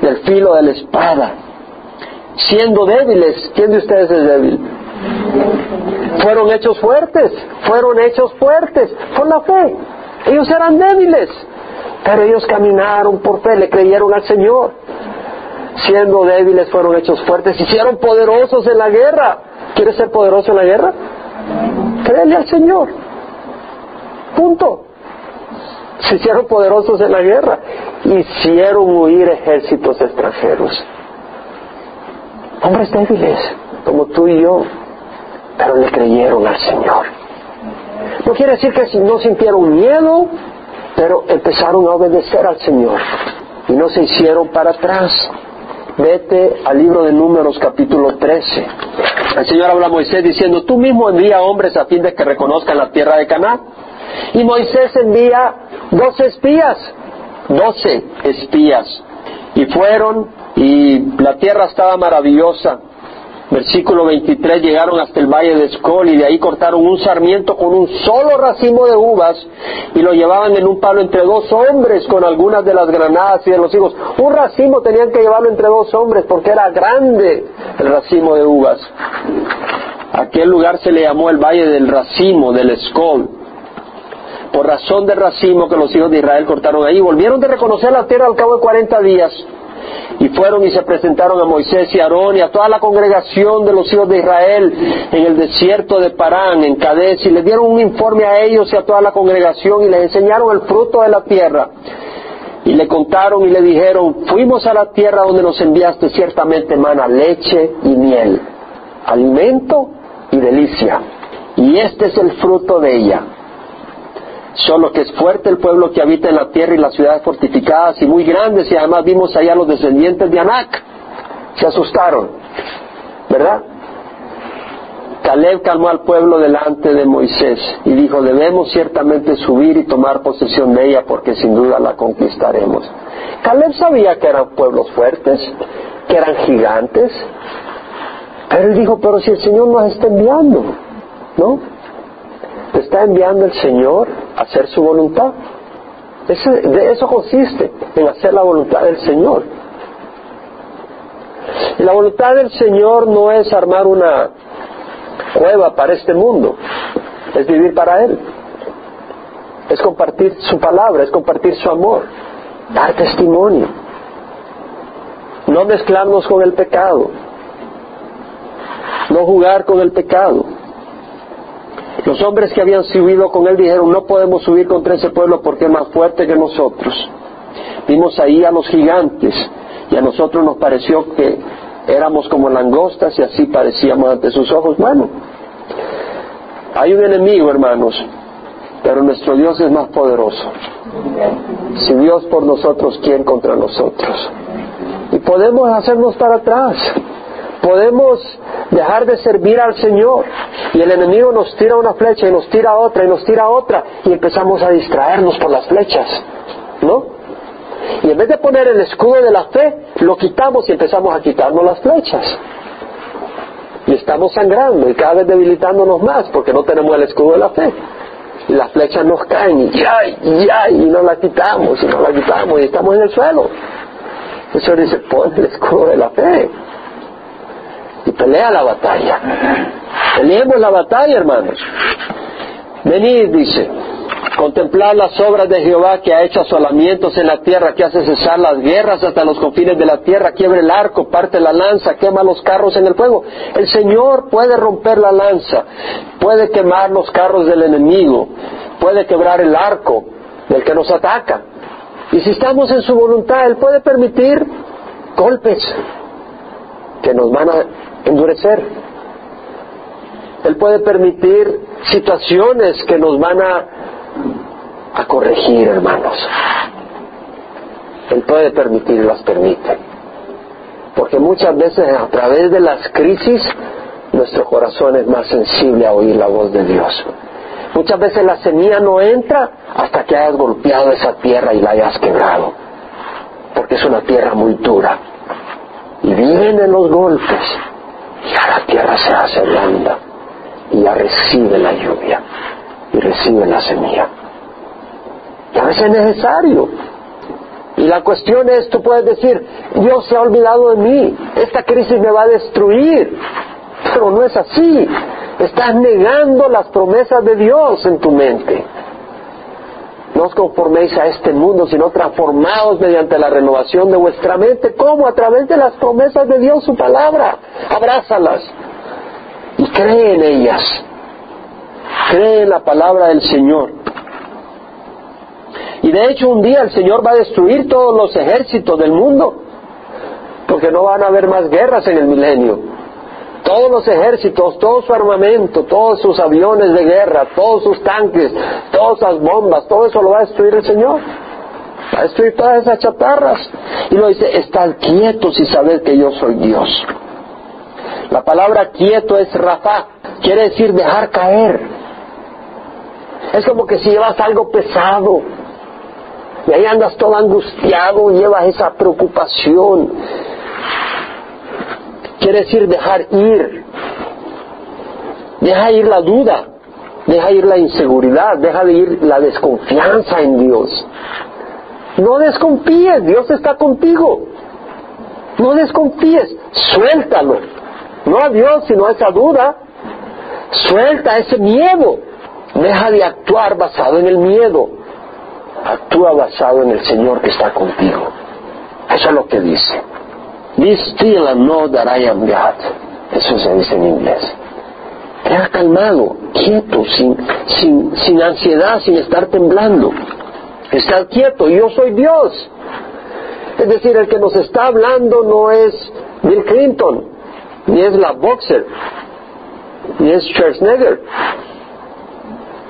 del filo de la espada, siendo débiles, ¿quién de ustedes es débil? Fueron hechos fuertes, fueron hechos fuertes por la fe. Ellos eran débiles Pero ellos caminaron por fe, le creyeron al Señor. Siendo débiles fueron hechos fuertes, hicieron poderosos en la guerra. ¿Quieres ser poderoso en la guerra? Créele al Señor. Punto. Se hicieron poderosos en la guerra. Hicieron huir ejércitos extranjeros. Hombres débiles, como tú y yo, pero le creyeron al Señor. No quiere decir que no sintieron miedo, pero empezaron a obedecer al Señor y no se hicieron para atrás. Vete al libro de Números capítulo 13. El Señor habla a Moisés diciendo, tú mismo envía hombres a fin de que reconozcan la tierra de Canaán. Y Moisés envía doce espías, doce espías. Y fueron y la tierra estaba maravillosa. Versículo 23, llegaron hasta el valle de Escol y de ahí cortaron un sarmiento con un solo racimo de uvas y lo llevaban en un palo entre dos hombres con algunas de las granadas y de los higos. Un racimo tenían que llevarlo entre dos hombres porque era grande el racimo de uvas. Aquel lugar se le llamó el valle del racimo, del Escol por razón del racimo que los hijos de Israel cortaron ahí. Volvieron de reconocer la tierra al cabo de cuarenta días y fueron y se presentaron a Moisés y Aarón y a toda la congregación de los hijos de Israel en el desierto de Parán, en Cades, y les dieron un informe a ellos y a toda la congregación y les enseñaron el fruto de la tierra. Y le contaron y le dijeron, fuimos a la tierra donde nos enviaste ciertamente mana, leche y miel, alimento y delicia. Y este es el fruto de ella solo que es fuerte el pueblo que habita en la tierra y las ciudades fortificadas y muy grandes y además vimos allá los descendientes de Anac. Se asustaron, ¿verdad? Caleb calmó al pueblo delante de Moisés y dijo, debemos ciertamente subir y tomar posesión de ella porque sin duda la conquistaremos. Caleb sabía que eran pueblos fuertes, que eran gigantes, pero él dijo, pero si el Señor nos está enviando, ¿no? Te está enviando el Señor a hacer su voluntad. de eso consiste, en hacer la voluntad del Señor. Y la voluntad del Señor no es armar una cueva para este mundo, es vivir para Él. Es compartir su palabra, es compartir su amor, dar testimonio. No mezclarnos con el pecado, no jugar con el pecado. Los hombres que habían subido con él dijeron, no podemos subir contra ese pueblo porque es más fuerte que nosotros. Vimos ahí a los gigantes y a nosotros nos pareció que éramos como langostas y así parecíamos ante sus ojos. Bueno, hay un enemigo, hermanos, pero nuestro Dios es más poderoso. Si Dios por nosotros, ¿quién contra nosotros? Y podemos hacernos para atrás podemos dejar de servir al Señor y el enemigo nos tira una flecha y nos tira otra y nos tira otra y empezamos a distraernos por las flechas, ¿no? Y en vez de poner el escudo de la fe, lo quitamos y empezamos a quitarnos las flechas. Y estamos sangrando y cada vez debilitándonos más porque no tenemos el escudo de la fe. Y las flechas nos caen y ya, y ya, y no la quitamos, y no la quitamos y estamos en el suelo. El Señor dice, pon el escudo de la fe pelea la batalla. Peleemos la batalla, hermanos. Venid, dice, contemplar las obras de Jehová que ha hecho asolamientos en la tierra, que hace cesar las guerras hasta los confines de la tierra, quiebre el arco, parte la lanza, quema los carros en el fuego. El Señor puede romper la lanza, puede quemar los carros del enemigo, puede quebrar el arco del que nos ataca. Y si estamos en su voluntad, Él puede permitir golpes que nos van a endurecer. Él puede permitir situaciones que nos van a, corregir, hermanos. Él puede permitir las permite. Porque muchas veces a través de las crisis nuestro corazón es más sensible a oír la voz de Dios. Muchas veces la semilla no entra hasta que hayas golpeado esa tierra y la hayas quebrado. Porque es una tierra muy dura. Y viven en los golpes ya la tierra se hace blanda y ya recibe la lluvia y recibe la semilla. Y a veces es necesario. Y la cuestión es, tú puedes decir, Dios se ha olvidado de mí, esta crisis me va a destruir. Pero no es así. Estás negando las promesas de Dios en tu mente. No os conforméis a este mundo, sino transformaos mediante la renovación de vuestra mente. ¿Cómo? A través de las promesas de Dios, su palabra. Abrázalas y cree en ellas. Cree en la palabra del Señor. Y de hecho un día el Señor va a destruir todos los ejércitos del mundo, porque no van a haber más guerras en el milenio. Todos los ejércitos, todo su armamento, todos sus aviones de guerra, todos sus tanques, todas las bombas, todo eso lo va a destruir el Señor. Va a destruir todas esas chatarras. Y lo dice, estad quietos y sabed que yo soy Dios. La palabra quieto es rafa, quiere decir dejar caer. Es como que si llevas algo pesado y ahí andas todo angustiado, llevas esa preocupación. Quiere decir dejar ir. Deja ir la duda, deja ir la inseguridad, deja de ir la desconfianza en Dios. No desconfíes, Dios está contigo. No desconfíes, suéltalo. No a Dios, sino a esa duda. Suelta ese miedo. Deja de actuar basado en el miedo. Actúa basado en el Señor que está contigo. Eso es lo que dice. Be still and know that I am God. Eso se dice en inglés. Queda calmado, quieto, sin, sin, sin ansiedad, sin estar temblando. Estar quieto, yo soy Dios. Es decir, el que nos está hablando no es Bill Clinton, ni es la boxer, ni es Schwarzenegger.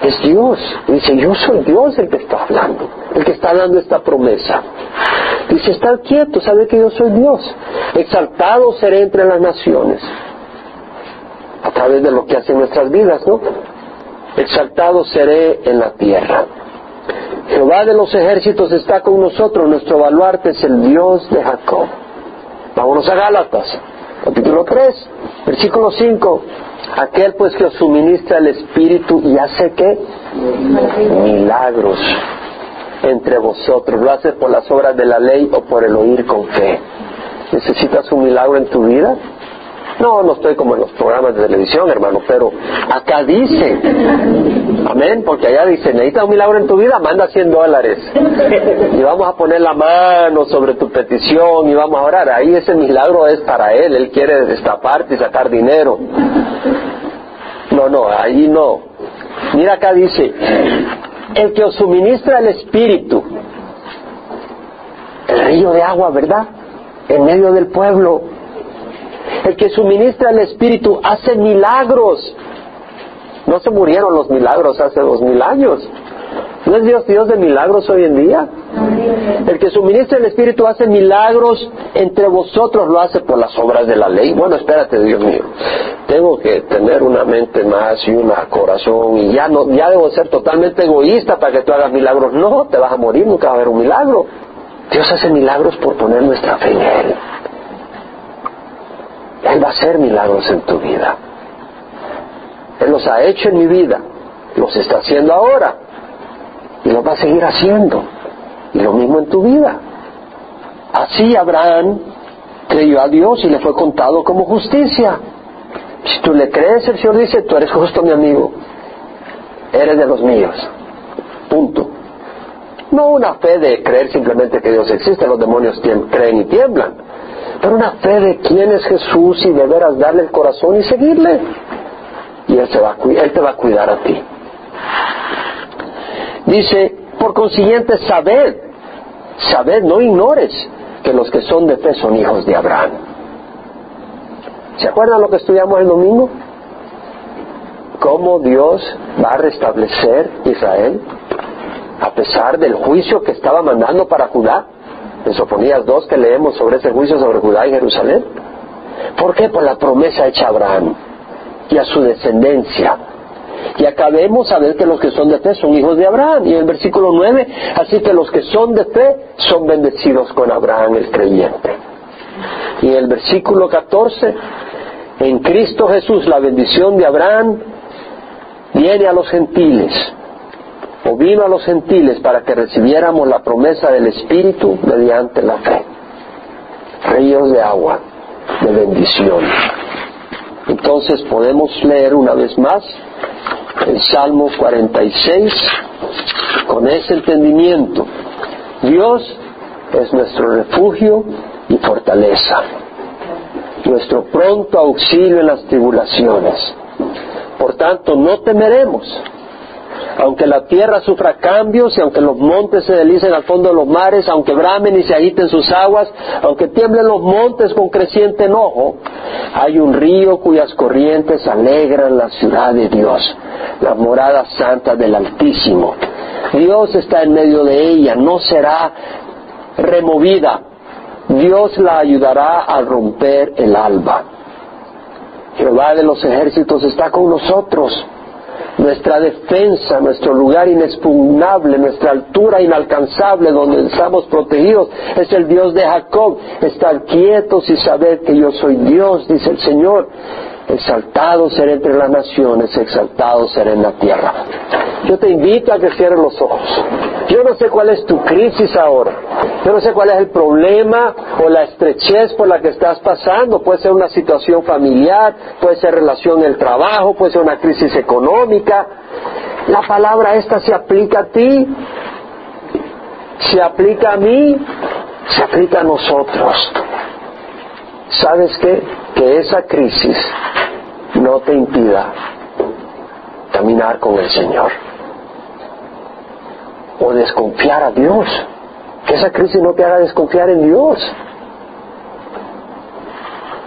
Es Dios. Dice, yo soy Dios el que está hablando, el que está dando esta promesa. Dice, estar quieto, sabe que yo soy Dios. Exaltado seré entre las naciones. A través de lo que hacen nuestras vidas, ¿no? Exaltado seré en la tierra. Jehová de los ejércitos está con nosotros, nuestro baluarte es el Dios de Jacob. Vámonos a Gálatas, capítulo 3, versículo 5. Aquel pues que os suministra el Espíritu y hace qué? Milagros entre vosotros. ¿Lo hace por las obras de la ley o por el oír con fe? ¿Necesitas un milagro en tu vida? No, no estoy como en los programas de televisión, hermano, pero acá dice, amén, porque allá dice, necesitas un milagro en tu vida, manda 100 dólares. Y vamos a poner la mano sobre tu petición y vamos a orar. Ahí ese milagro es para él, él quiere destaparte y sacar dinero. No, no, ahí no. Mira acá dice, el que os suministra el Espíritu, el río de agua, ¿verdad? En medio del pueblo. El que suministra el Espíritu hace milagros. No se murieron los milagros hace dos mil años. ¿No es Dios Dios de milagros hoy en día? El que suministra el Espíritu hace milagros entre vosotros, lo hace por las obras de la ley. Bueno, espérate, Dios mío. Tengo que tener una mente más y un corazón y ya no, ya debo ser totalmente egoísta para que tú hagas milagros. No, te vas a morir, nunca va a haber un milagro. Dios hace milagros por poner nuestra fe en Él. Él va a hacer milagros en tu vida. Él los ha hecho en mi vida, los está haciendo ahora y los va a seguir haciendo. Lo mismo en tu vida. Así Abraham creyó a Dios y le fue contado como justicia. Si tú le crees, el Señor dice, tú eres justo mi amigo, eres de los míos. Punto. No una fe de creer simplemente que Dios existe, los demonios creen y tiemblan, pero una fe de quién es Jesús y de veras darle el corazón y seguirle. Y Él, se va a, él te va a cuidar a ti. Dice, por consiguiente, sabed, sabed, no ignores que los que son de fe son hijos de Abraham. ¿Se acuerdan lo que estudiamos el domingo? ¿Cómo Dios va a restablecer Israel a pesar del juicio que estaba mandando para Judá? En Sofonías 2 que leemos sobre ese juicio sobre Judá y Jerusalén. ¿Por qué? Por la promesa hecha a Abraham y a su descendencia. Y acabemos a ver que los que son de fe son hijos de Abraham. Y en el versículo 9, así que los que son de fe son bendecidos con Abraham el creyente. Y en el versículo 14, en Cristo Jesús la bendición de Abraham viene a los gentiles, o vino a los gentiles para que recibiéramos la promesa del Espíritu mediante la fe. Ríos de agua, de bendición. Entonces podemos leer una vez más el Salmo 46, con ese entendimiento. Dios es nuestro refugio y fortaleza, nuestro pronto auxilio en las tribulaciones. Por tanto, no temeremos, aunque la tierra sufra cambios y aunque los montes se delicen al fondo de los mares, aunque bramen y se agiten sus aguas, aunque tiemblen los montes con creciente enojo, hay un río cuyas corrientes alegran la ciudad de Dios, la morada santa del Altísimo. Dios está en medio de ella, no será removida. Dios la ayudará a romper el alba. Jehová de los ejércitos está con nosotros. Nuestra defensa, nuestro lugar inexpugnable, nuestra altura inalcanzable donde estamos protegidos es el Dios de Jacob. Estad quietos y sabed que yo soy Dios, dice el Señor. Exaltado seré entre las naciones, exaltado seré en la tierra. Yo te invito a que cierres los ojos. Yo no sé cuál es tu crisis ahora. Yo no sé cuál es el problema o la estrechez por la que estás pasando. Puede ser una situación familiar, puede ser relación en el trabajo, puede ser una crisis económica. La palabra esta se aplica a ti, se aplica a mí, se aplica a nosotros. ¿Sabes qué? Que esa crisis no te impida caminar con el Señor o desconfiar a Dios. Que esa crisis no te haga desconfiar en Dios.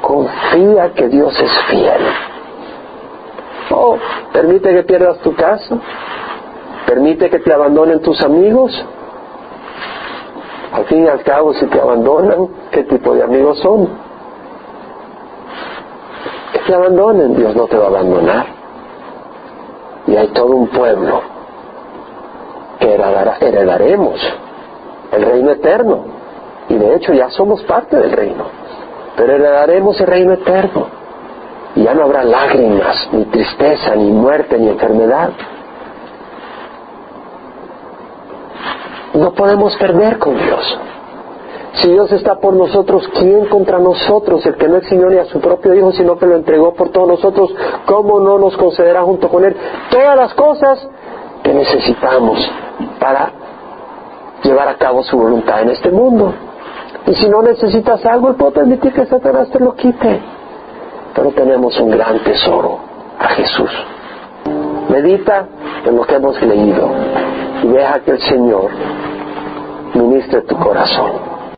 Confía que Dios es fiel. Oh, permite que pierdas tu casa. Permite que te abandonen tus amigos. Al fin y al cabo, si te abandonan, ¿qué tipo de amigos son? Abandonen, Dios no te va a abandonar. Y hay todo un pueblo que heredaremos el reino eterno. Y de hecho ya somos parte del reino. Pero heredaremos el reino eterno. Y ya no habrá lágrimas, ni tristeza, ni muerte, ni enfermedad. No podemos perder con Dios. Si Dios está por nosotros, ¿quién contra nosotros? El que no eximió ni a su propio Hijo, sino que lo entregó por todos nosotros, ¿cómo no nos concederá junto con Él todas las cosas que necesitamos para llevar a cabo su voluntad en este mundo? Y si no necesitas algo, Él puede permitir que Satanás te lo quite. Pero tenemos un gran tesoro, a Jesús. Medita en lo que hemos leído y deja que el Señor ministre tu corazón.